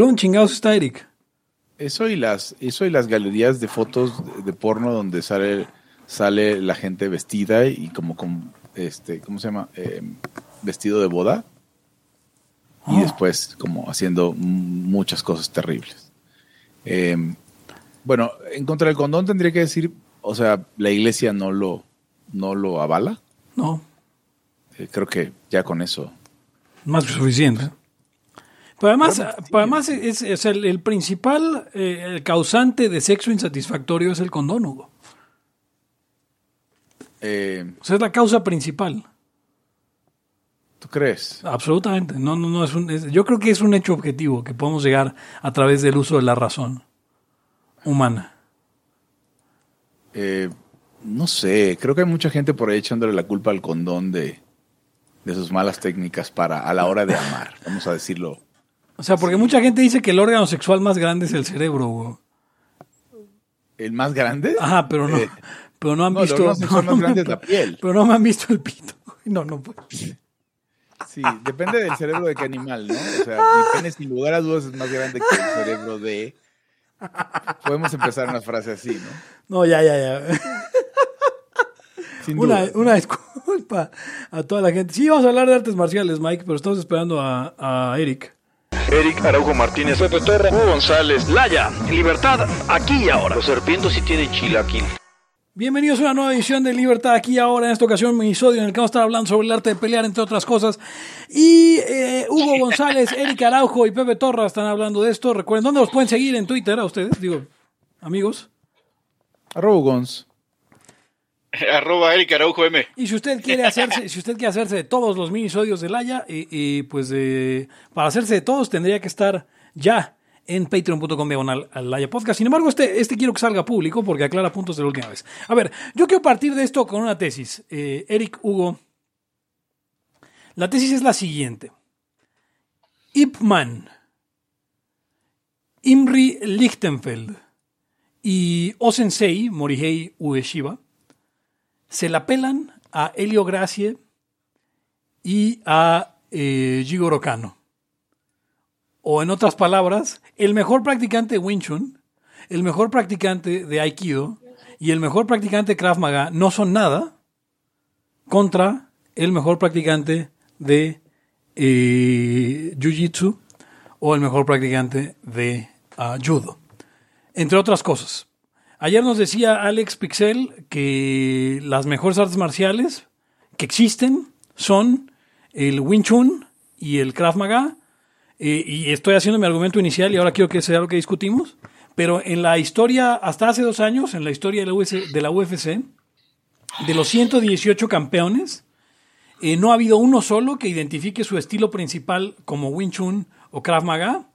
¿Dónde chingados está Eric? Eso y las, eso y las galerías de fotos de, porno donde sale, sale la gente vestida y como con este, ¿cómo se llama? Eh, vestido de boda. Y Oh. después como haciendo muchas cosas terribles. Eh, bueno, en contra del condón tendría que decir, o sea, la iglesia no lo, no lo avala. No, Eh, creo que ya con eso. más que suficiente. Pero además, pero además es, es el, el principal eh, el causante de sexo insatisfactorio es el condón, Hugo. Eh, O sea, es la causa principal. ¿Tú crees? Absolutamente. No, no, no es un, es- yo creo que es un hecho objetivo que podemos llegar a través del uso de la razón humana. Eh, no sé, creo que hay mucha gente por ahí echándole la culpa al condón de, de sus malas técnicas para a la hora de amar, vamos a decirlo. O sea, porque mucha gente dice que el órgano sexual más grande es el cerebro, Hugo. ¿El más grande? Ajá, pero no, Eh, pero no han no, el visto. órgano sexual más grande es la piel. Pero no me han visto el pito. No, no puede. Sí, depende del cerebro de qué animal, ¿no? O sea, mi pene sin lugar a dudas es más grande que el cerebro de... Podemos empezar una frase así, ¿no? No, ya, ya, ya. Sin Una, duda. una disculpa a toda la gente. Sí, vamos a hablar de artes marciales, Mike, pero estamos esperando a, a Eric. Eric Araujo Martínez, Pepe Torre, Hugo González, Laya, Libertad, aquí y ahora. Los serpientes sí tienen chilaquil. Bienvenidos a una nueva edición de Libertad aquí y ahora. En esta ocasión, un episodio en el que vamos a estar hablando sobre el arte de pelear, entre otras cosas. Y eh, Hugo González, Eric Araujo y Pepe Torra están hablando de esto. Recuerden, ¿dónde los pueden seguir en Twitter a ustedes? Digo, amigos. Arroba Gons. Arroba Eric Araujo M. Y si usted quiere hacerse, si usted quiere hacerse de todos los minisodios de Laya, y, y, pues eh, para hacerse de todos tendría que estar ya en patreon.com diagonal al Podcast. Sin embargo, este, este quiero que salga público porque aclara puntos de la última vez. A ver, yo quiero partir de esto con una tesis. Eh, Eric, Hugo, la tesis es la siguiente. Ip Man, Imri Lichtenfeld y Osensei Morihei Ueshiba se la pelan a Helio Gracie y a eh, Jigoro Kano. O en otras palabras, el mejor practicante de Wing Chun, el mejor practicante de Aikido y el mejor practicante de Maga no son nada contra el mejor practicante de eh, Jiu-Jitsu o el mejor practicante de ah, Judo. Entre otras cosas. Ayer nos decía Alex Pixel que las mejores artes marciales que existen son el Wing Chun y el Krav Maga. Eh, y estoy haciendo mi argumento inicial y ahora quiero que sea lo que discutimos. Pero en la historia, hasta hace dos años, en la historia de la, US de la UFC, de los 118 campeones, eh, no ha habido uno solo que identifique su estilo principal como Wing Chun o Krav Maga.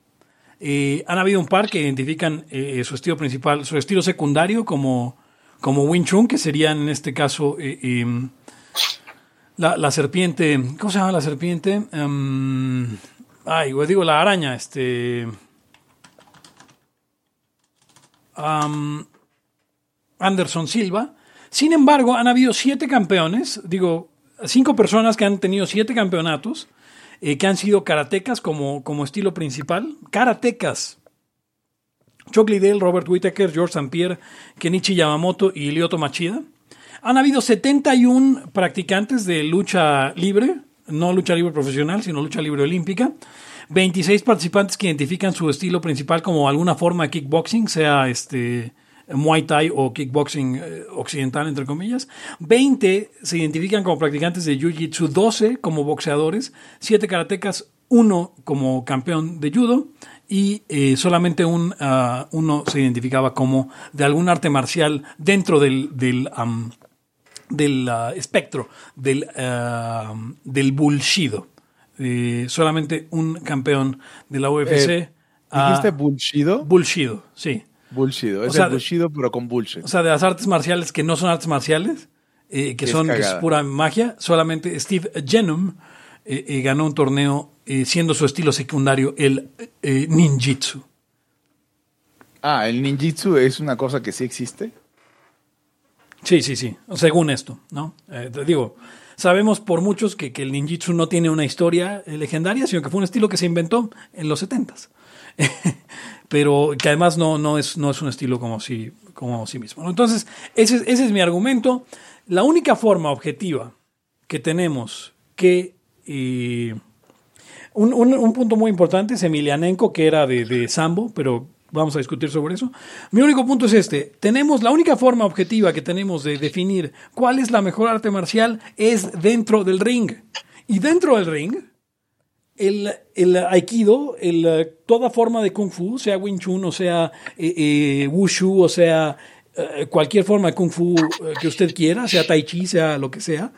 Eh, han habido un par que identifican eh, su estilo principal, su estilo secundario como, como Wing Chun, que serían en este caso eh, em, la, la serpiente. ¿Cómo se llama la serpiente? Em, ay, güey, digo la araña, este. Anderson Silva. Sin embargo, han habido siete campeones, digo, cinco personas que han tenido siete campeonatos, eh, que han sido karatecas como, como estilo principal. Karatecas. Chuck Liddell, Robert Whittaker, George St. Kenichi Yamamoto y Lyoto Machida. Han habido 71 practicantes de lucha libre, no lucha libre profesional, sino lucha libre olímpica. 26 participantes que identifican su estilo principal como alguna forma de kickboxing, sea este Muay Thai o kickboxing eh, occidental, entre comillas. 20 se identifican como practicantes de Jiu-Jitsu, 12 como boxeadores, 7 karatecas, 1 como campeón de judo y eh, solamente un, ah, uno se identificaba como de algún arte marcial dentro del, del, am, del ah, espectro del, ah, del bullshido. Eh, solamente un campeón de la UFC. Eh, ¿Dijiste bullshido? bullshido, sí. Bullshido. Es o sea, el bullshido, pero con bullshit. O sea, de las artes marciales que no son artes marciales, eh, que Es son que es pura magia, solamente Steve Genum eh, eh, ganó un torneo eh, siendo su estilo secundario el eh, ninjitsu. Ah, el ninjitsu es una cosa que sí existe. Sí, sí, sí. Según esto, ¿no? Eh, te digo, sabemos por muchos que, que el ninjitsu no tiene una historia eh, legendaria, sino que fue un estilo que se inventó en los 70s. Pero que además no, no, es, no es un estilo como sí, como sí mismo. Entonces, ese, ese es mi argumento. La única forma objetiva que tenemos que... eh, un, un- un punto muy importante es Emilianenko, que era de, de Sambo, pero vamos a discutir sobre eso. Mi único punto es este. Tenemos la única forma objetiva que tenemos de definir cuál es la mejor arte marcial es dentro del ring. Y dentro del ring, el, el aikido, el, eh, toda forma de kung fu, sea Wing Chun o sea eh, eh, Wushu o sea cualquier forma de kung fu que usted quiera, sea Tai Chi, sea lo que sea,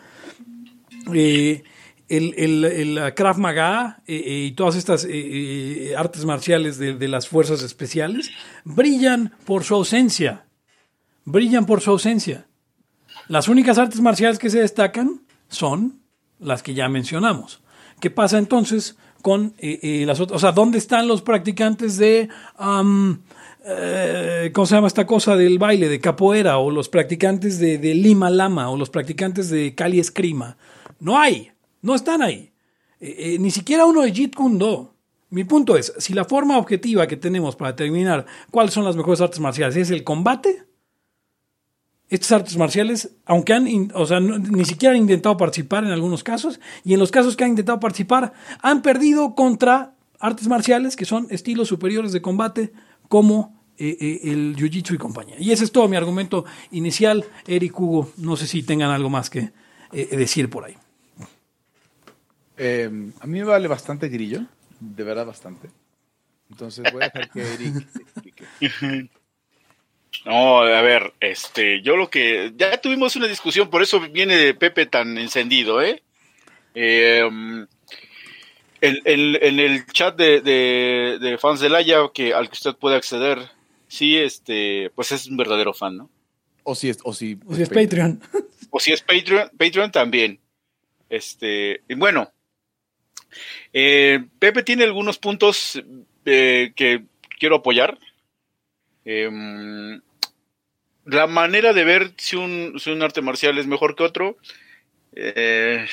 el, el, el Maga y todas estas artes marciales de, de las fuerzas especiales brillan por su ausencia. Brillan por su ausencia. Las únicas artes marciales que se destacan son las que ya mencionamos. ¿Qué pasa entonces con eh, eh, las otras? O sea, ¿dónde están los practicantes de, eh, ¿cómo se llama esta cosa del baile, de capoeira, o los practicantes de, de Lima Lama, o los practicantes de Cali Escrima? No hay, no están ahí. Ni siquiera uno de Jeet Kune Do. Mi punto es, si la forma objetiva que tenemos para determinar cuáles son las mejores artes marciales es el combate, estas artes marciales, aunque han, in- o sea, no- ni siquiera han intentado participar en algunos casos, y en los casos que han intentado participar, han perdido contra artes marciales que son estilos superiores de combate, como eh, eh, el jiu-jitsu y compañía. Y ese es todo mi argumento inicial. Eric Hugo, no sé si tengan algo más que eh, decir por ahí. Eh, a mí me vale bastante grillo, de verdad bastante. Entonces voy a dejar que Eric explique. No, a ver, este, yo lo que ya tuvimos una discusión, por eso viene Pepe tan encendido, ¿eh? Eh, um, el- en el chat de, de, de fans de Laia, que al que usted puede acceder, sí, este, pues es un verdadero fan, ¿no? O si es, o si, O si es Patreon. O si es Patreon, Patreon también. Este, y bueno, eh, Pepe tiene algunos puntos eh, que quiero apoyar. Em, la manera de ver si un, si un arte marcial es mejor que otro eh,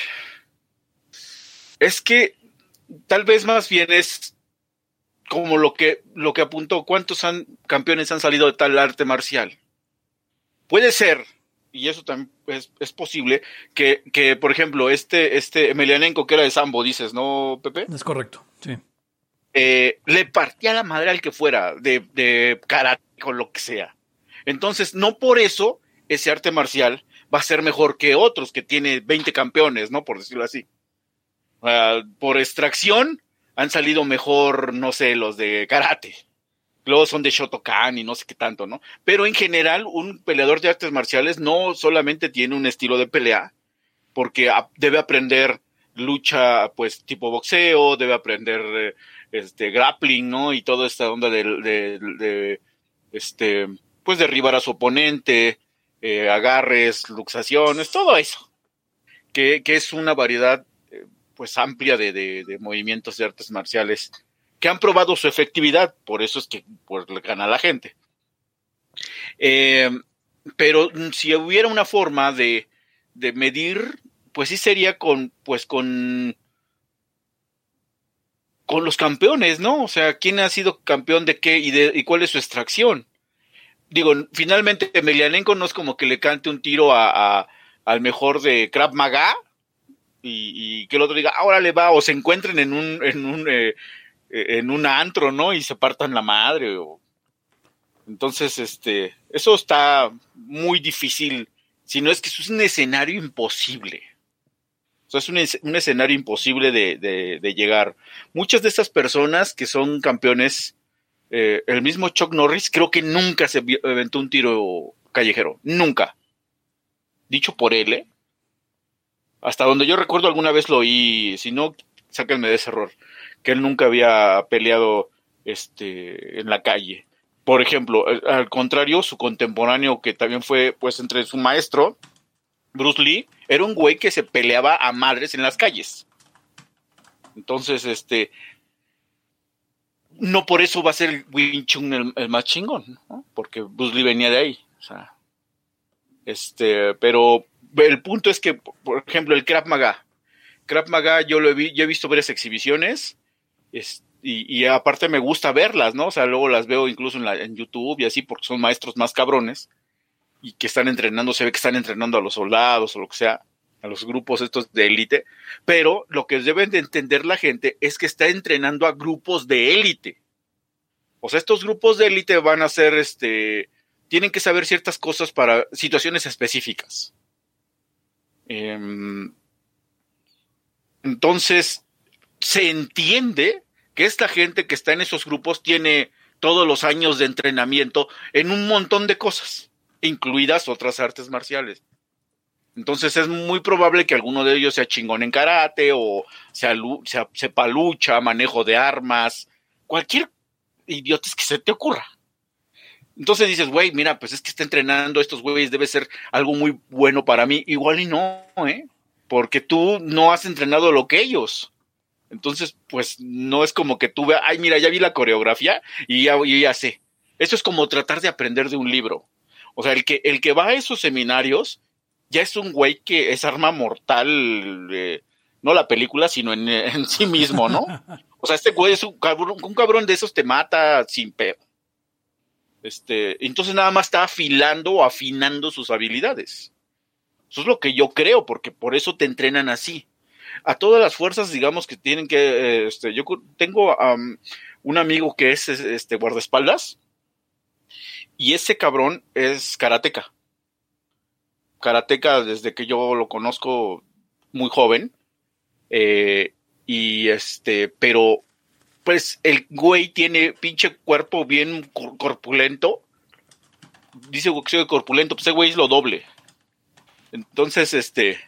es que tal vez más bien es como lo que, lo que apuntó, cuántos han, campeones han salido de tal arte marcial. Puede ser, y eso también es, es posible, que, que, por ejemplo, este, este Emelianenko, que era de Sambo, dices, ¿no, Pepe? Es correcto, sí. Eh, le partía la madre al que fuera, de, de karate o lo que sea. Entonces, no por eso ese arte marcial va a ser mejor que otros que tiene 20 campeones, ¿no? Por decirlo así. Ah, por extracción han salido mejor, no sé, los de karate. Luego son de Shotokan y no sé qué tanto, ¿no? Pero en general, un peleador de artes marciales no solamente tiene un estilo de pelea, porque debe aprender lucha, pues, tipo boxeo, debe aprender eh, este grappling, ¿no? Y toda esta onda de, este, pues derribar a su oponente, eh, agarres, luxaciones, todo eso. Que, que es una variedad, eh, pues, amplia de, de- movimientos de artes marciales que han probado su efectividad, por eso es que pues, le gana la gente. Eh, pero si hubiera una forma de, de medir, pues sí sería con, pues con, con los campeones, ¿no? O sea, quién ha sido campeón de qué y, de, y cuál es su extracción. Digo, finalmente Emelianenko no es como que le cante un tiro a, al mejor de Krav Maga y, y que el otro diga, ahora le va, o se encuentren en un, en un, eh, eh, en un antro, ¿no? Y se partan la madre. O... Entonces, este, eso está muy difícil, si no es que eso es un escenario imposible. O sea, es un, un escenario imposible de, de- llegar. Muchas de estas personas que son campeones, eh, el mismo Chuck Norris, creo que nunca se aventó un tiro callejero. Nunca. Dicho por él, ¿eh? Hasta donde yo recuerdo alguna vez lo oí, si no, sáquenme de ese error, que él nunca había peleado este, en la calle. Por ejemplo, al contrario, su contemporáneo, que también fue pues entre su maestro, Bruce Lee, era un güey que se peleaba a madres en las calles. Entonces, este, no por eso va a ser Wing Chun el, más chingón, ¿no? Porque Bruce Lee venía de ahí. O sea, este, pero el punto es que, por ejemplo, el Krav Maga. Krav Maga yo lo he, vi, yo he visto varias exhibiciones es, y, y, aparte me gusta verlas, ¿no? O sea, luego las veo incluso en, la, en YouTube y así porque son maestros más cabrones y que están entrenando, se ve que están entrenando a los soldados o lo que sea, a los grupos estos de élite, pero lo que deben de entender la gente es que está entrenando a grupos de élite. O sea, estos grupos de élite van a ser, este, tienen que saber ciertas cosas para situaciones específicas. Eh, entonces, se entiende que esta gente que está en esos grupos tiene todos los años de entrenamiento en un montón de cosas, incluidas otras artes marciales. Entonces es muy probable que alguno de ellos sea chingón en karate o sea, sea, sepa lucha, manejo de armas, cualquier idiotes que se te ocurra. Entonces dices, güey, mira, pues es que está entrenando estos güeyes, debe ser algo muy bueno para mí. Igual y no, ¿eh? Porque tú no has entrenado lo que ellos. Entonces, pues no es como que tú veas, ay, mira, ya vi la coreografía y ya, y ya sé. Eso es como tratar de aprender de un libro. O sea, el que, el que va a esos seminarios ya es un güey que es arma mortal, eh, no la película, sino en, en, sí mismo, ¿no? O sea, este güey es un cabrón, un cabrón de esos te mata sin pedo. Este, entonces nada más está afilando o afinando sus habilidades. Eso es lo que yo creo, porque por eso te entrenan así. A todas las fuerzas, digamos que tienen que, este, yo tengo um, un amigo que es este guardaespaldas y ese cabrón es karateca. Karateca desde que yo lo conozco muy joven. Eh, y este, pero pues el güey tiene pinche cuerpo bien corpulento. Dice que soy corpulento, pues ese güey es lo doble. Entonces, este,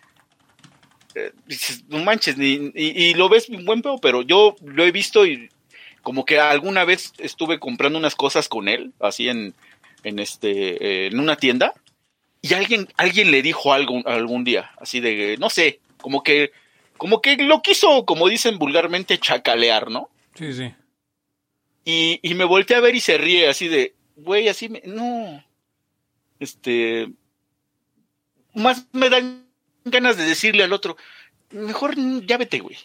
eh, dices, no manches, ni, y, y, lo ves buen pedo, pero yo lo he visto y como que alguna vez estuve comprando unas cosas con él, así en, en este, eh, en una tienda, y alguien, alguien le dijo algo algún día, así de, no sé, como que, como que lo quiso, como dicen vulgarmente, chacalear, ¿no? Sí, sí. Y, y me volteé a ver y se ríe así de, güey, así me, no, este, más me dan ganas de decirle al otro, mejor ya vete, güey.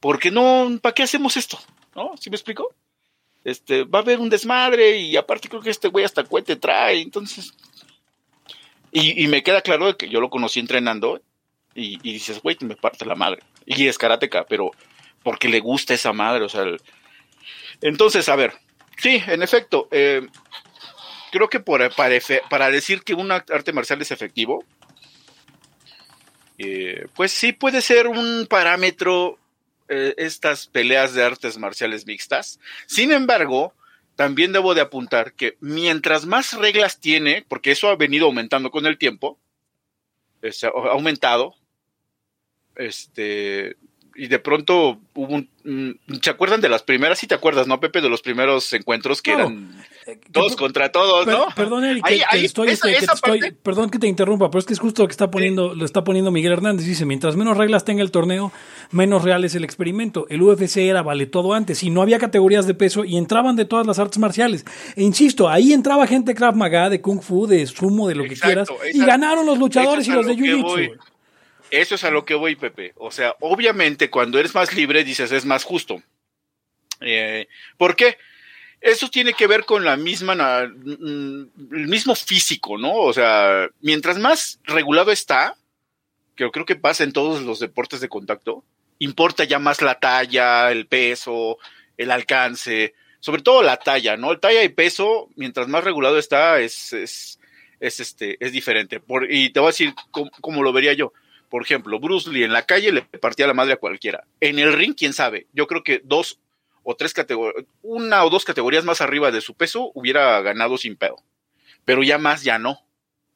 Porque no, ¿para qué hacemos esto? ¿No? ¿Sí me explico? Este, va a haber un desmadre y aparte creo que este güey hasta cuete trae, entonces... Y, y, me queda claro que yo lo conocí entrenando y, dices, güey, me parte la madre. Y es karateca, pero porque le gusta esa madre, o sea... Entonces, a ver, sí, en efecto, eh, creo que para, para decir que un arte marcial es efectivo, eh, pues sí puede ser un parámetro eh, estas peleas de artes marciales mixtas. Sin embargo, también debo de apuntar que mientras más reglas tiene, porque eso ha venido aumentando con el tiempo, es, ha aumentado, este, y de pronto hubo un, ¿se acuerdan de las primeras? Sí te acuerdas, ¿no, Pepe? De los primeros encuentros que no, eran eh, todos que, contra todos, per, ¿no? Perdón, Eric, que, ahí, que estoy, esa, que esa estoy, perdón que te interrumpa, pero es que es justo lo que está poniendo, sí. lo está poniendo Miguel Hernández. Dice, mientras menos reglas tenga el torneo, menos real es el experimento. El UFC era vale todo antes y no había categorías de peso y entraban de todas las artes marciales. E insisto, ahí entraba gente Krav Maga, de Kung Fu, de Sumo, de lo Exacto, que quieras, y ganaron los luchadores y los de Jiu-Jitsu. Eso es a lo que voy, Pepe. O sea, obviamente cuando eres más libre dices es más justo. Eh, ¿Por qué? Eso tiene que ver con la misma, el mismo físico, ¿no? O sea, mientras más regulado está, que creo que pasa en todos los deportes de contacto, importa ya más la talla, el peso, el alcance, sobre todo la talla, ¿no? El talla y peso, mientras más regulado está, es, es, es este, es diferente. Por, y te voy a decir cómo, cómo lo vería yo por ejemplo, Bruce Lee en la calle le partía la madre a cualquiera. En el ring, quién sabe. Yo creo que dos o tres categorías, una o dos categorías más arriba de su peso hubiera ganado sin pedo. Pero ya más, ya no.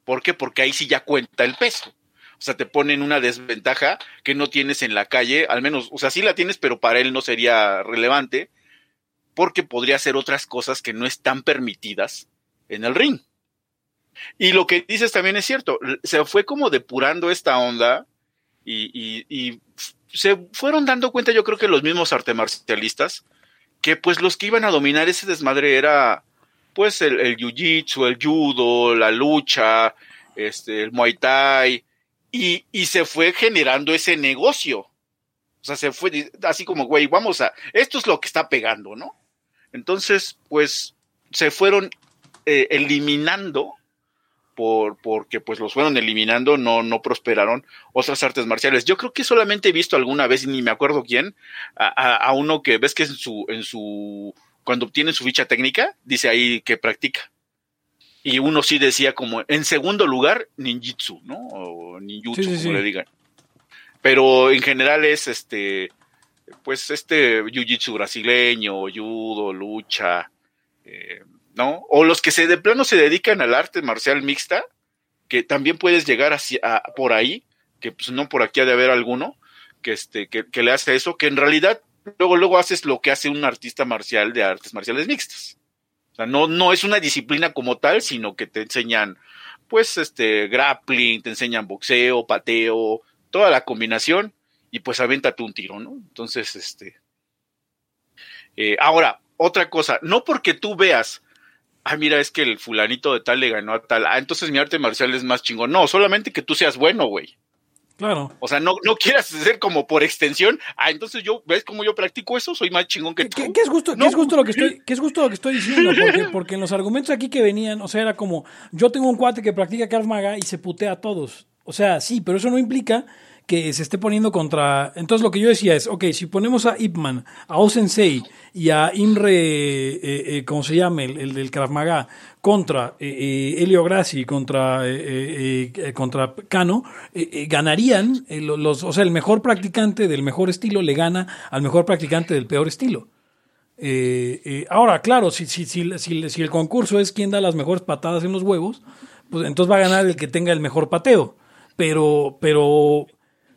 ¿Por qué? Porque ahí sí ya cuenta el peso. O sea, te ponen una desventaja que no tienes en la calle, al menos, o sea, sí la tienes, pero para él no sería relevante, porque podría hacer otras cosas que no están permitidas en el ring. Y lo que dices también es cierto, se fue como depurando esta onda y, se fueron dando cuenta, yo creo que los mismos arte marcialistas, que pues los que iban a dominar ese desmadre era pues el, el jiu-jitsu, el judo, la lucha, este, el muay thai, Y, y se fue generando ese negocio. O sea, se fue así como, güey, vamos a, esto es lo que está pegando, ¿no? Entonces, pues, se fueron eh, eliminando por, porque pues los fueron eliminando, no, no prosperaron otras artes marciales. Yo creo que solamente he visto alguna vez, ni me acuerdo quién, a, a- a uno que ves que en su, en su, cuando obtiene su ficha técnica, dice ahí que practica. Y uno sí decía como, en segundo lugar, ninjitsu, ¿no? O ninjutsu, Sí, sí, como sí. le digan. Pero en general es este, pues este jiu-jitsu brasileño, judo, lucha, eh, ¿no? O los que se de plano se dedican al arte marcial mixta, que también puedes llegar a- por ahí, que pues no por aquí ha de haber alguno, que este, que, que le hace eso, que en realidad luego, luego haces lo que hace un artista marcial de artes marciales mixtas. O sea, no, no es una disciplina como tal, sino que te enseñan, pues, este, grappling, te enseñan boxeo, pateo, toda la combinación, y pues avéntate un tiro, ¿no? Entonces, este. eh, ahora, otra cosa, no porque tú veas, ah, mira, es que el fulanito de tal le ganó a tal, ah, entonces mi arte marcial es más chingón. No, solamente que tú seas bueno, güey. Claro. O sea, no, no quieras ser como por extensión, ah, entonces yo, ¿ves cómo yo practico eso? Soy más chingón que ¿Qué, tú. qué- qué es justo, qué es justo lo que estoy, qué es justo lo que estoy diciendo? Porque, porque en los argumentos aquí que venían, o sea, era como, yo tengo un cuate que practica Krav Maga y se putea a todos. O sea, sí, pero eso no implica que se esté poniendo contra... Entonces lo que yo decía es, ok, si ponemos a Ip Man, a Osensei y a Imre, eh, eh, ¿cómo se llama? El, el del Krav contra eh, eh, Helio Grassi, contra, eh, eh, eh, contra Cano, eh, eh, ganarían, eh, lo- los, o sea, el mejor practicante del mejor estilo le gana al mejor practicante del peor estilo. Eh, eh, ahora, claro, si, si, si, si, si el concurso es quien da las mejores patadas en los huevos, pues entonces va a ganar el que tenga el mejor pateo. Pero, pero,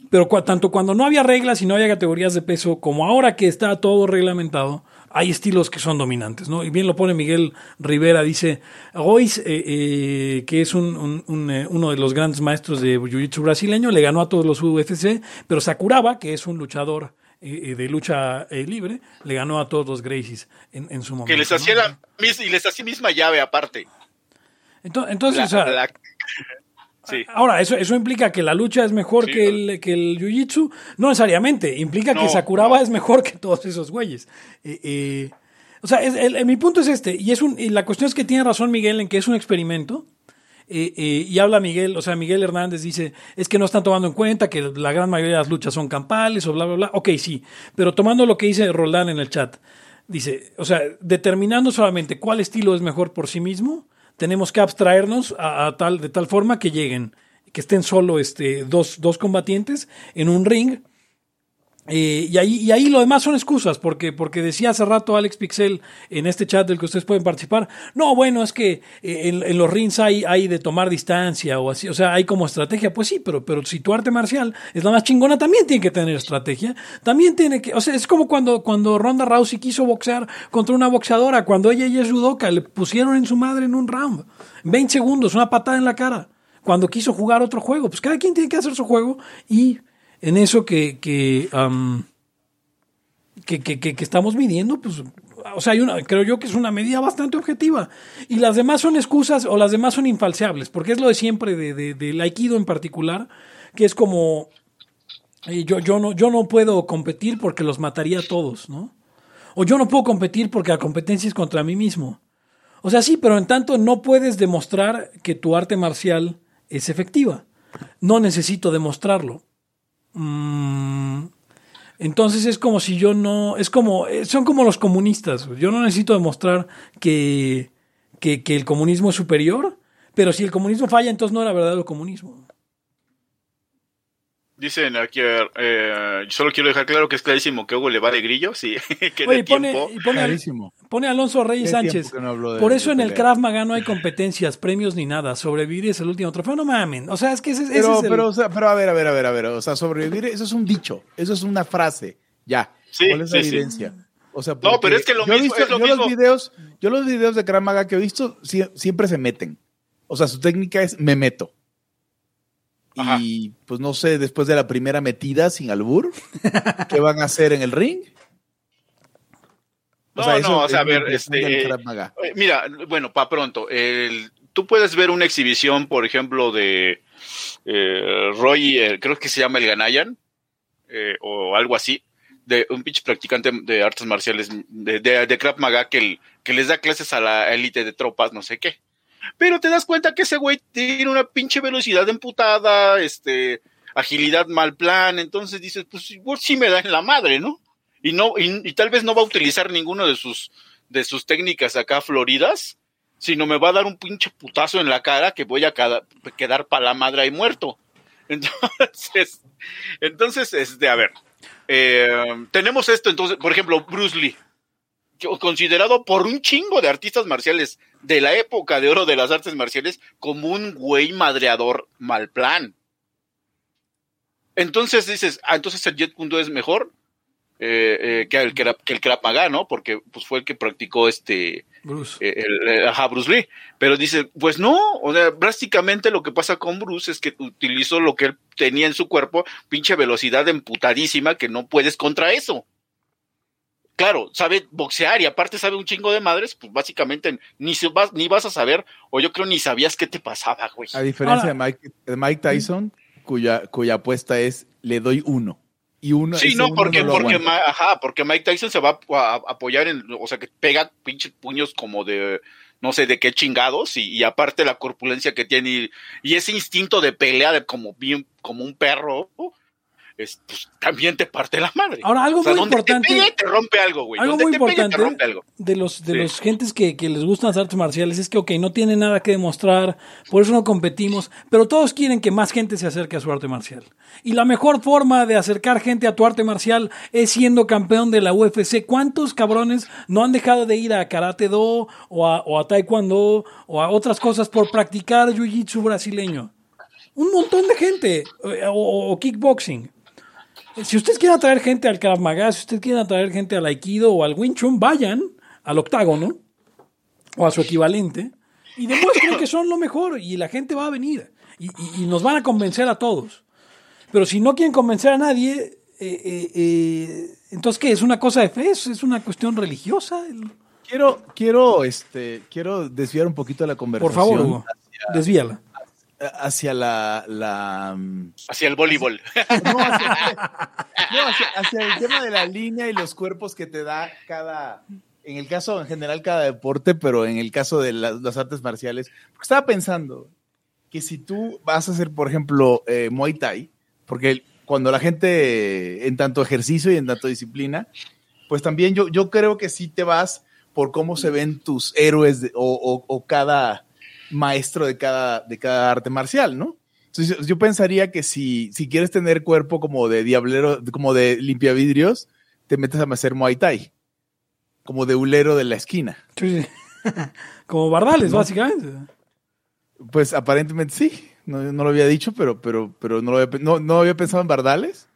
pero tanto cuando no había reglas y no había categorías de peso, como ahora que está todo reglamentado, hay estilos que son dominantes, ¿no? Y bien lo pone Miguel Rivera, dice, Royce, eh, eh, que es un, un- un, eh, uno de los grandes maestros de Jiu-Jitsu brasileño, le ganó a todos los UFC, pero Sakuraba, que es un luchador eh, eh, de lucha libre, le ganó a todos los Gracies en, en su momento. que les ¿no? hacía la y les hacía misma llave aparte. Entonces, entonces, La- o sea, la- sí. Ahora, eso, eso implica que la lucha es mejor Sí, que, el, que el jiu-jitsu. No necesariamente. Implica que Sakuraba no. es mejor que todos esos güeyes. Eh, eh, o sea, es- el- el- mi punto es este. Y, es un, y la cuestión es que tiene razón Miguel en que es un experimento. Eh, eh, y habla Miguel, o sea, Miguel Hernández dice, es que no están tomando en cuenta que la gran mayoría de las luchas son campales o bla, bla, bla. Ok, sí, pero tomando lo que dice Roldán en el chat, dice, o sea, determinando solamente cuál estilo es mejor por sí mismo, tenemos que abstraernos a, a tal, de tal forma que lleguen, que estén solo este, dos, dos combatientes en un ring. Eh, y, ahí, y ahí lo demás son excusas, porque, porque decía hace rato Alex Pixel en este chat del que ustedes pueden participar, no, bueno, es que eh, en, en los rings hay, hay de tomar distancia o así, o sea, hay como estrategia, pues sí, pero, pero si tu arte marcial es la más chingona, también tiene que tener estrategia, también tiene que, o sea, es como cuando, cuando Ronda Rousey quiso boxear contra una boxeadora, cuando ella y es judoka, le pusieron en su madre en un round, 20 segundos, una patada en la cara, cuando quiso jugar otro juego, pues cada quien tiene que hacer su juego y en eso que, que, que- que estamos midiendo, pues, o sea, hay una, creo yo que es una medida bastante objetiva. Y las demás son excusas o las demás son infalseables, porque es lo de siempre de, de- del aikido en particular, que es como, eh, yo, yo, no, yo no puedo competir porque los mataría a todos, ¿no? O yo no puedo competir porque la competencia es contra mí mismo. O sea, sí, pero en tanto no puedes demostrar que tu arte marcial es efectiva. No necesito demostrarlo. Mm, entonces es como si yo no, es como, eh, son como los comunistas. Yo no necesito demostrar que, que, que el comunismo es superior, pero si el comunismo falla, entonces no era verdadero comunismo. Dicen aquí, eh, solo quiero dejar claro que es clarísimo que Hugo le va de grillo, sí, que Oye, de pone, tiempo. y pone, Clarísimo. pone Alonso Reyes Sánchez. no Por eso en el. Krav Maga no hay competencias, premios ni nada. Sobrevivir es el último trofeo. No mamen. O sea, es que ese, ese Pero, es el... pero, o sea, pero a ver, a ver, a ver, a ver. O sea, sobrevivir, eso es un dicho. Eso es una frase. Ya. Sí, ¿Cuál es la sí, sí. evidencia? O sea, No, pero es que lo yo he mismo- visto- es lo yo mismo. los videos, yo los videos de Krav Maga que he visto sie- siempre se meten. O sea, su técnica es me meto. Ajá. Y pues no sé, después de la primera metida sin albur, ¿qué van a hacer en el ring? No, no, o sea, a ver, este, Maga. Eh, Mira, bueno, para pronto, el, tú puedes ver una exhibición, por ejemplo, de eh, Roy, eh, creo que se llama el Ganayan, eh, o algo así, de un pinche practicante de artes marciales, de, de, de Krav Maga, que, que les da clases a la élite de tropas, no sé qué. Pero te das cuenta que ese güey tiene una pinche velocidad emputada, este, agilidad mal plan, entonces dices, pues sí me da en la madre, ¿no? Y no, y, tal vez no va a utilizar ninguno de sus, de sus técnicas acá floridas, sino me va a dar un pinche putazo en la cara que voy a quedar para la madre ahí muerto. Entonces, entonces, este, a ver, eh, tenemos esto, entonces, por ejemplo, Bruce Lee, considerado por un chingo de artistas marciales de la época de oro de las artes marciales como un güey madreador mal plan. Entonces dices, ah, entonces el Jet Kundo es mejor eh, eh, que el que el Krav Maga, ¿no? Porque pues fue el que practicó este Bruce. eh, el, el- ajá, Bruce Lee. Pero dice, pues no, o sea, prácticamente lo que pasa con Bruce es que utilizó lo que él tenía en su cuerpo, pinche velocidad emputadísima, que no puedes contra eso. Claro, sabe boxear y aparte sabe un chingo de madres, pues básicamente ni, se vas, ni vas a saber, o yo creo ni sabías qué te pasaba, güey. A diferencia Ahora- de, Mike, de Mike Tyson, cuya, cuya apuesta es le doy uno. Y uno Sí, no, uno porque, lo porque, ajá, porque Mike Tyson se va a, a- apoyar en, o sea, que pega pinches puños como de, no sé de qué chingados, y, y aparte la corpulencia que tiene, y, y ese instinto de pelea de como bien, como un perro, es, pues, también te parte la madre. Ahora, algo O sea, muy donde importante- te pegue, te rompe algo, güey. Algo Donde muy te pegue, te importante rompe algo. de los de Sí. los gentes que, que les gustan las artes marciales es que, ok, no tienen nada que demostrar, por eso no competimos, pero todos quieren que más gente se acerque a su arte marcial. Y la mejor forma de acercar gente a tu arte marcial es siendo campeón de la UFC. ¿Cuántos cabrones no han dejado de ir a Karate Do o a, o a Taekwondo o a otras cosas por practicar Jiu-Jitsu brasileño? Un montón de gente, eh, o, o- o kickboxing. Si ustedes quieren atraer gente al Krav Maga, si ustedes quieren atraer gente al Aikido o al Wing Chun, vayan al octágono o a su equivalente y demuestren que son lo mejor y la gente va a venir y, y- y nos van a convencer a todos. Pero si no quieren convencer a nadie, eh, eh, eh, entonces ¿qué? ¿Es una cosa de fe? ¿Es una cuestión religiosa? El- Quiero, quiero, este, quiero desviar un poquito la Por conversación favor, Hugo, desvíala. Hacia la, la mm, Hacia el voleibol. no, hacia, no, hacia- hacia el tema de la línea y los cuerpos que te da cada, en el caso en general cada deporte, pero en el caso de las, las artes marciales, porque estaba pensando que si tú vas a hacer, por ejemplo, eh, Muay Thai, porque cuando la gente, en tanto ejercicio y en tanto disciplina, pues también yo, yo creo que sí te vas por cómo se ven tus héroes de- o, o- o cada maestro de cada, de cada arte marcial, ¿no? Entonces, yo- pensaría que si, si quieres tener cuerpo como de diablero, como de limpiavidrios, te metes a hacer Muay Thai. Como de hulero de la esquina. Sí, sí. Como Bardales, No. básicamente. Pues aparentemente sí. No, no lo había dicho, pero, pero, pero no, lo había, no, no había pensado en Bardales.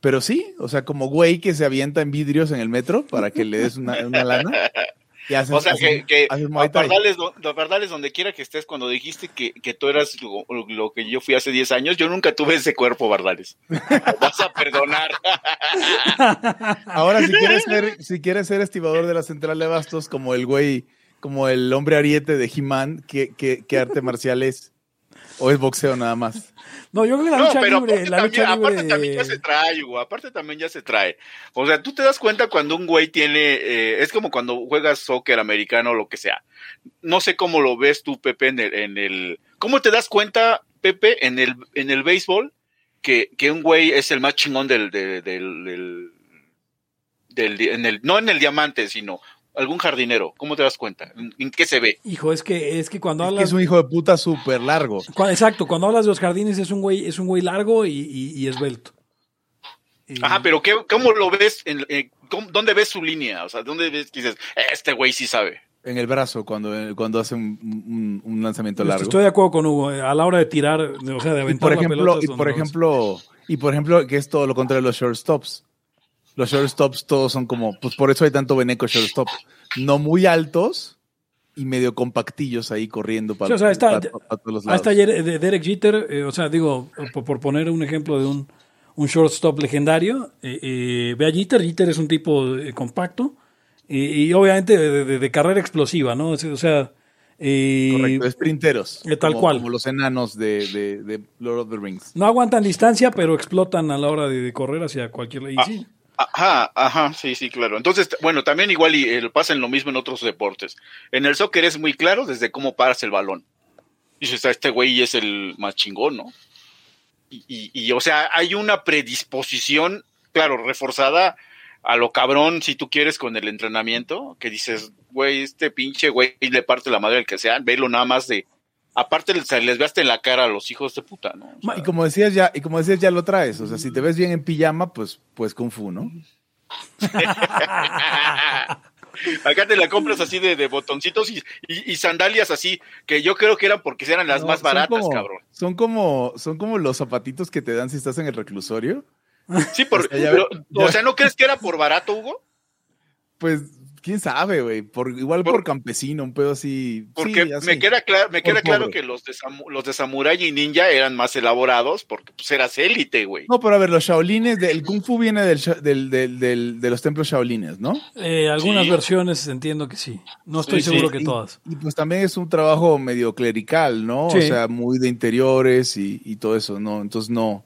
Pero sí, o sea, como güey que se avienta en vidrios en el metro para que le des una, una lana. Y haces, O sea, que, haces- que haces Muay Thai. Pardales, do- do- Pardales, donde quiera que estés, cuando dijiste que, que tú eras lo, lo que yo fui hace 10 años, yo nunca tuve ese cuerpo, Bardales. Vas a perdonar. Ahora, si quieres ser, si quieres ser estibador de la central de bastos, como el güey, como el hombre ariete de He-Man, ¿qué, qué, qué arte marcial es? ¿O es boxeo nada más? No, yo creo que la No, lucha pero libre, aparte, la también, lucha libre aparte también ya se trae, Hugo, aparte también ya se trae. O sea, tú te das cuenta cuando un güey tiene, eh, es como cuando juegas soccer americano o lo que sea. No sé cómo lo ves tú, Pepe, en el, en el, ¿cómo te das cuenta, Pepe, en el, en el béisbol, que, que un güey es el más chingón del, del, del, del- del- en el, no en el diamante, sino algún jardinero? ¿Cómo te das cuenta? ¿En, en qué se ve? Hijo, es que, es que cuando Es que hablas... es un hijo de puta súper largo. Cuando- exacto, cuando hablas de los jardines es un güey, es un güey largo y, y- y esbelto. Y- Ajá, pero ¿qué, ¿cómo lo ves? En, eh, cómo- ¿Dónde ves su línea? O sea, ¿dónde ves que dices, este güey sí sabe? En el brazo, cuando, cuando hace un, un- un lanzamiento largo. Estoy de acuerdo con Hugo. eh, A la hora de tirar, o sea, de Y aventar por la ejemplo, pelota y por ejemplo, y por ejemplo, que es todo lo contrario de los shortstops. Los shortstops todos son como, pues por eso hay tanto veneco shortstop. No muy altos y medio compactillos ahí corriendo para, Sí, o sea, está- para- para todos los lados. Hasta ayer eh, Derek Jeter, eh, o sea, digo, por, por poner un ejemplo de un, un shortstop legendario, eh, eh, ve a Jeter, Jeter es un tipo compacto y, y obviamente de, de- de carrera explosiva, ¿no? O sea, Correcto, sprinteros. tal como- cual. Como los enanos de, de- de Lord of the Rings. no aguantan distancia, pero explotan a la hora de, de correr hacia cualquier. Y Ah. sí, Ajá, ajá, sí, sí, claro. Entonces, bueno, también igual y, eh, pasa en lo mismo en otros deportes. En el soccer es muy claro desde cómo paras el balón. Dices, "Ah, este güey es el más chingón, ¿no? Y, y- y, o sea, hay una predisposición, claro, reforzada a lo cabrón, si tú quieres, con el entrenamiento, que dices, güey, este pinche güey le parte la madre al que sea, velo nada más de... Aparte, se les ve hasta en la cara a los hijos de puta, ¿no? O sea, Y como decías ya, y como decías ya lo traes. O sea, si te ves bien en pijama, pues, pues kung fu, ¿no? Acá te la compras así de, de botoncitos y, y- y sandalias así, que yo creo que eran porque eran las No, más baratas, como- cabrón. Son como, son como los zapatitos que te dan si estás en el reclusorio. Sí, por, O sea, ya- pero, ya- o sea, ¿no crees que era por barato, Hugo? Pues, quién sabe, güey. Por, igual por, Por- campesino, un pedo así. Porque sí, así. me queda, claro, me queda claro que los de, samu- los de Samurai y Ninja eran más elaborados porque pues eras élite, güey. No, pero a ver, los Shaolines, el Kung Fu viene del, sha- del- del- del- de los templos Shaolines, ¿no? Eh, algunas Sí. versiones entiendo que sí. No estoy Sí, seguro sí. que Y- todas. Y, pues también es un trabajo medio clerical, ¿no? Sí. O sea, muy de interiores y, y todo eso, ¿no? Entonces no,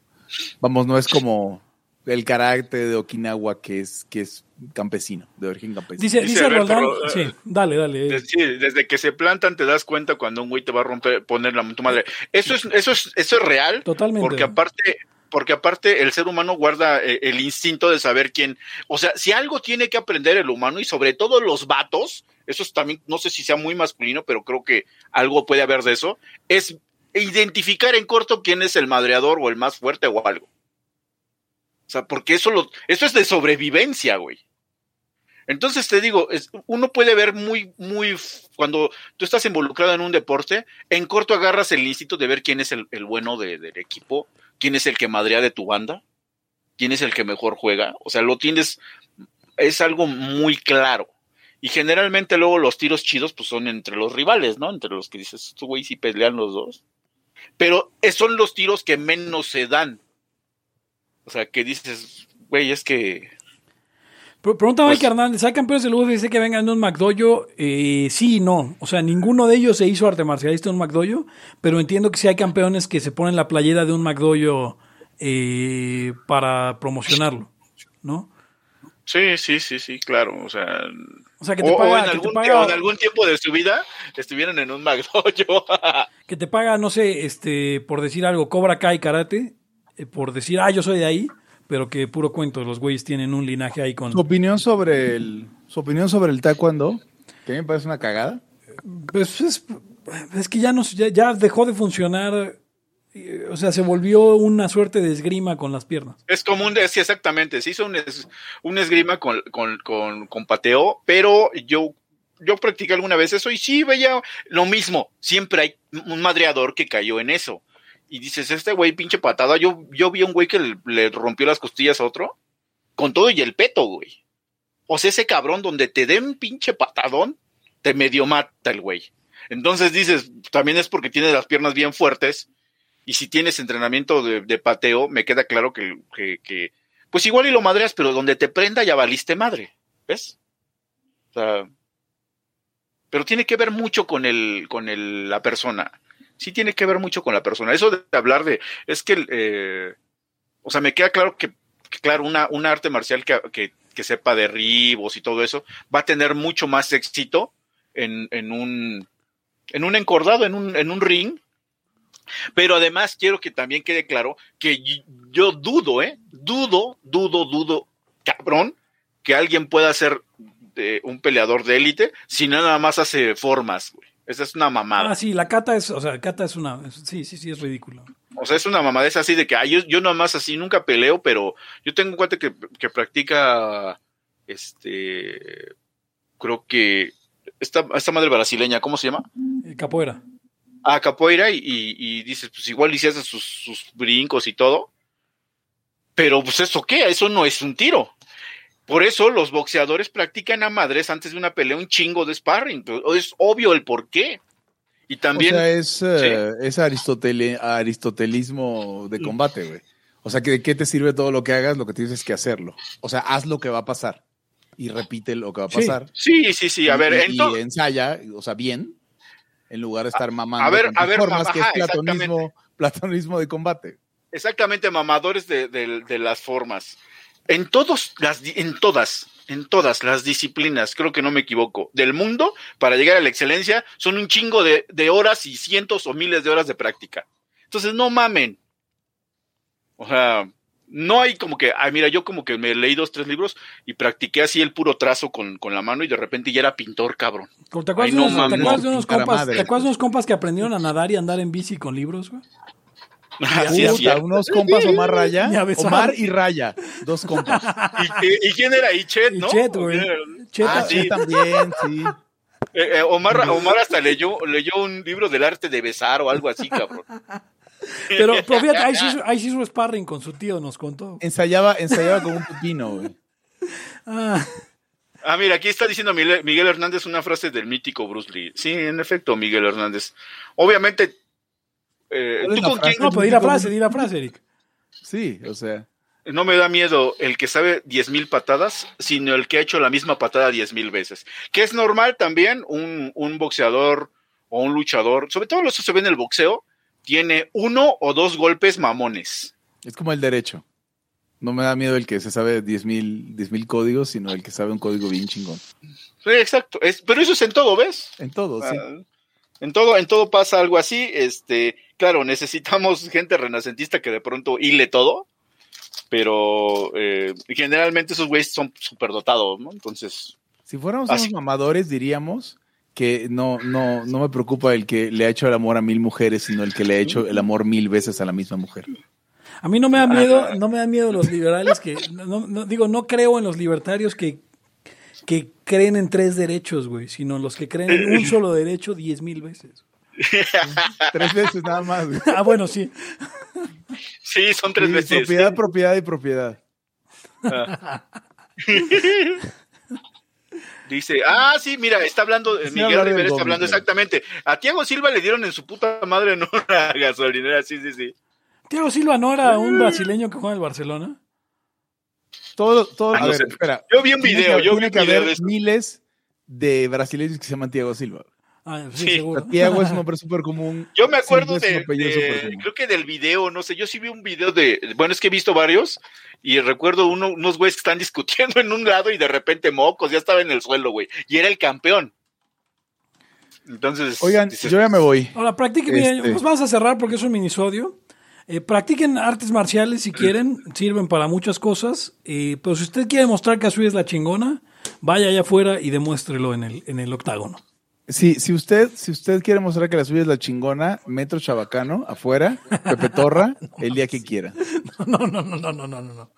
vamos, no es como el carácter de Okinawa que es, que es campesino, de origen campesino. Dice, Dice dice Roldán, sí, dale, dale. Sí, desde que se plantan te das cuenta cuando un güey te va a romper, poner la tu madre. Eso es, eso es, eso es real. Totalmente. Porque aparte, porque aparte el ser humano guarda eh, el instinto de saber quién, o sea, si algo tiene que aprender el humano y sobre todo los vatos, eso es también, no sé si sea muy masculino, pero creo que algo puede haber de eso, es identificar en corto quién es el madreador o el más fuerte o algo. Sea, porque eso lo, eso es de sobrevivencia, güey. Entonces te digo, uno puede ver muy, muy, cuando tú estás involucrado en un deporte, en corto agarras el instinto de ver quién es el, bueno de- del equipo, quién es el que madrea de tu banda, quién es el que mejor juega. O sea, lo tienes, es algo muy claro. Y generalmente luego los tiros chidos pues son entre los rivales, ¿no? Entre los que dices, güey sí pelean los dos. Pero es- son los tiros que menos se dan. O sea, que dices, güey, es que Pre- Pregunta Pues- Mike Hernández, ¿hay campeones de UFC que vengan de un McDojo? Eh, sí y no. O sea, ninguno de ellos se hizo arte marcialista en un McDojo, pero entiendo que sí hay campeones que se ponen la playera de un McDojo eh, para promocionarlo, ¿no? sí, sí, sí, sí, claro. O sea, O sea, que te o, o paga, en, que te algún, paga- o en algún tiempo de su vida estuvieron en un McDojo. que te paga, no sé, este, por decir algo, Cobra Kai Karate, eh, por decir, ah, yo soy de ahí, pero que puro cuento, los güeyes tienen un linaje ahí con... Su opinión sobre el, su opinión sobre el taekwondo, que a mí me parece una cagada. Pues es, es que ya, no, ya, ya dejó de funcionar, eh, o sea, se volvió una suerte de esgrima con las piernas. Es como un, sí, exactamente, se hizo un, es- un esgrima con, con, con, con pateo, pero yo, yo practiqué alguna vez eso y sí veía lo mismo, siempre hay un madreador que cayó en eso. Y dices, este güey pinche patada, yo, yo vi a un güey que le, rompió las costillas a otro, con todo y el peto, güey. O sea, ese cabrón donde te den pinche patadón, te medio mata el güey. Entonces dices, también es porque tiene las piernas bien fuertes y si tienes entrenamiento de, de pateo, me queda claro que, que, que, pues igual y lo madreas, pero donde te prenda ya valiste madre, ¿ves? O sea, pero tiene que ver mucho con el, con el, la persona. Sí tiene que ver mucho con la persona. Eso de hablar de, es que, eh, o sea, me queda claro que, claro, una, una arte marcial que, que, sepa derribos y todo eso, va a tener mucho más éxito en, en un, en un encordado, en un, en un ring, pero además quiero que también quede claro que yo dudo, ¿eh? Dudo, dudo, dudo, cabrón, que alguien pueda ser eh, un peleador de élite si nada más hace formas, güey. Esa es una mamada. Ah, sí, la cata es, o sea, cata es una, es- sí, sí, sí, es ridículo. O sea, es una mamada, es así de que yo, yo nada más así nunca peleo, pero yo tengo un cuate que, que practica, este, creo que esta, esta madre brasileña, ¿cómo se llama? Eh, capoeira. a capoeira y, y- y dices, pues igual hace sus, sus brincos y todo. Pero pues eso qué, eso no es un tiro. Por eso los boxeadores practican a madres antes de una pelea un chingo de sparring. Es obvio el por qué. Y también, o sea, es, eh, es aristotele- aristotelismo de combate, güey. O sea, ¿de qué te sirve todo lo que hagas? Lo que tienes que hacerlo. O sea, haz lo que va a pasar y repite lo que va a pasar. sí, sí, sí, a ver, y, y ensaya, o sea, bien. en lugar de estar mamando a ver, con tus a ver, formas, mamá, que es platonismo, platonismo de combate. Exactamente, mamadores de, de- de las formas. En todos, las, en todas, en todas las disciplinas, creo que no me equivoco, del mundo, para llegar a la excelencia, son un chingo de, de horas y cientos o miles de horas de práctica. Entonces, no mamen. O sea, no hay como que, ay, mira, yo como que me leí dos, tres libros y practiqué así el puro trazo con, con la mano y de repente ya era pintor, cabrón. ¿Te acuerdas, Ay, de no unos, mames. ¿te acuerdas de unos Pintar a compas. ¿te acuerdas de unos compas que aprendieron a nadar y andar en bici con libros, güey? Así es Puta, cierto. unos compas Omar Raya. Omar y Raya, dos compas. ¿Y, y- y quién era? ¿Y Chet, Y no? Chet, güey. Chet, Ah, sí. también, sí. Eh, eh, Omar, Omar hasta leyó, leyó un libro del arte de besar o algo así, cabrón. Pero, pero fíjate, ahí sí, ahí sí hizo sparring con su tío, nos contó. Ensayaba, ensayaba con un pepino, güey. Ah, Ah, mira, aquí está diciendo Miguel Hernández una frase del mítico Bruce Lee. Sí, en efecto, Miguel Hernández. Obviamente, eh, ¿Cuál es ¿tú con quién? no, pero di la frase, di la frase, Eric. Sí, o sea. No me da miedo el que sabe diez mil patadas, sino el que ha hecho la misma patada diez mil veces. Que es normal también un, un boxeador o un luchador, sobre todo eso se ve en el boxeo, tiene uno o dos golpes mamones. Es como el derecho. No me da miedo el que se sabe 10 mil códigos, sino el que sabe un código bien chingón. Sí, exacto. Es, pero eso es en todo, ¿ves? En todo, sí. Ah, En todo, en todo pasa algo así. Este, claro, necesitamos gente renacentista que de pronto hile todo, pero eh, generalmente esos güeyes son superdotados, ¿no? Entonces, Si fuéramos Así. unos mamadores, diríamos que no, no, no me preocupa el que le ha hecho el amor a mil mujeres, sino el que le ha hecho el amor mil veces a la misma mujer. A mí no me da miedo, no me da miedo los liberales que, no, no- digo, no creo en los libertarios que, que creen en tres derechos, güey, sino los que creen en un solo derecho diez mil veces. Tres veces nada más. güey. Ah, bueno, sí. sí, son tres Sí, veces. Propiedad, propiedad y propiedad. Dice, ah, sí, mira, está hablando, Sí, Miguel Rivera está Gómez, hablando exactamente. A Tiago Silva le dieron en su puta madre en una gasolinera, sí, sí, sí. Tiago Silva no era un brasileño que juega en el Barcelona. Todo, todo, Ah, a no ver, sé. espera. Yo vi un video, yo vi un video haber de miles de brasileños que se llaman Tiago Silva. Ah, sí, Sí. seguro. Tiago es un nombre súper común. Yo me acuerdo de, creo que del video, no sé, yo sí vi un video de, bueno, es que he visto varios y recuerdo uno, unos güeyes que están discutiendo en un lado y de repente mocos, ya estaba en el suelo, güey, y era el campeón. Entonces, Oigan, dices, yo ya me voy. Ahora, practiquen, Este- pues vamos a cerrar porque es un minisodio. Eh, practiquen artes marciales si quieren, sirven para muchas cosas. Eh, pero si usted quiere mostrar que Azul es la chingona, vaya allá afuera y demuéstrelo en el, en el octágono. Sí, si usted, si usted quiere mostrar que la suya es la chingona, Metro Chabacano, afuera, Pepe Torra, el día que quiera. No, no, no, no, no, no, no.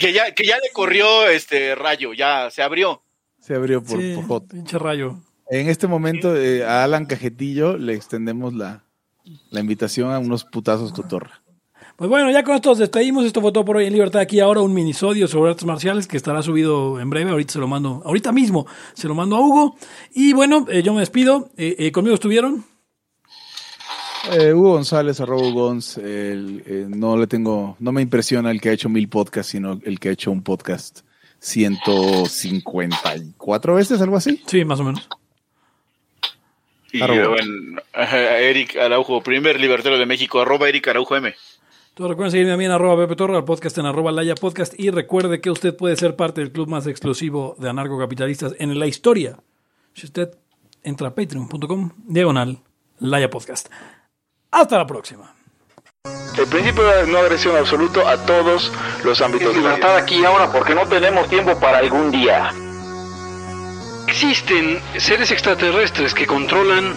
que ya, que ya le corrió este rayo, ya se abrió. Se abrió por, Sí, por Joto. pinche rayo. En este momento, eh, a Alan Cajetillo le extendemos la, la invitación a unos putazos Totorra. Pues bueno, ya con esto nos despedimos. Esto fue todo por hoy en Libertad. Aquí ahora un minisodio sobre artes marciales que estará subido en breve. Ahorita se lo mando, ahorita mismo se lo mando a Hugo. Y bueno, eh, yo me despido. Eh, eh, conmigo estuvieron. Eh, Hugo González, arroba Hugo Gonz, el, eh, no le tengo, no me impresiona el que ha hecho mil podcasts, sino el que ha hecho un podcast 154 veces, algo así. Sí, más o menos. Y Arroba. bueno, Eric Araujo, primer libertario de México, arroba Eric Araujo M. Todos recuerden seguirme a mí en arroba Pepe Torra, al podcast en arroba Laya Podcast. Y recuerde que usted puede ser parte del club más exclusivo de anarcocapitalistas en la historia. Si usted entra a patreon.com, diagonal, Laya Podcast. Hasta la próxima. El principio de no agresión absoluto a todos los ámbitos. Libertad aquí y ahora porque no tenemos tiempo para algún día. Existen seres extraterrestres que controlan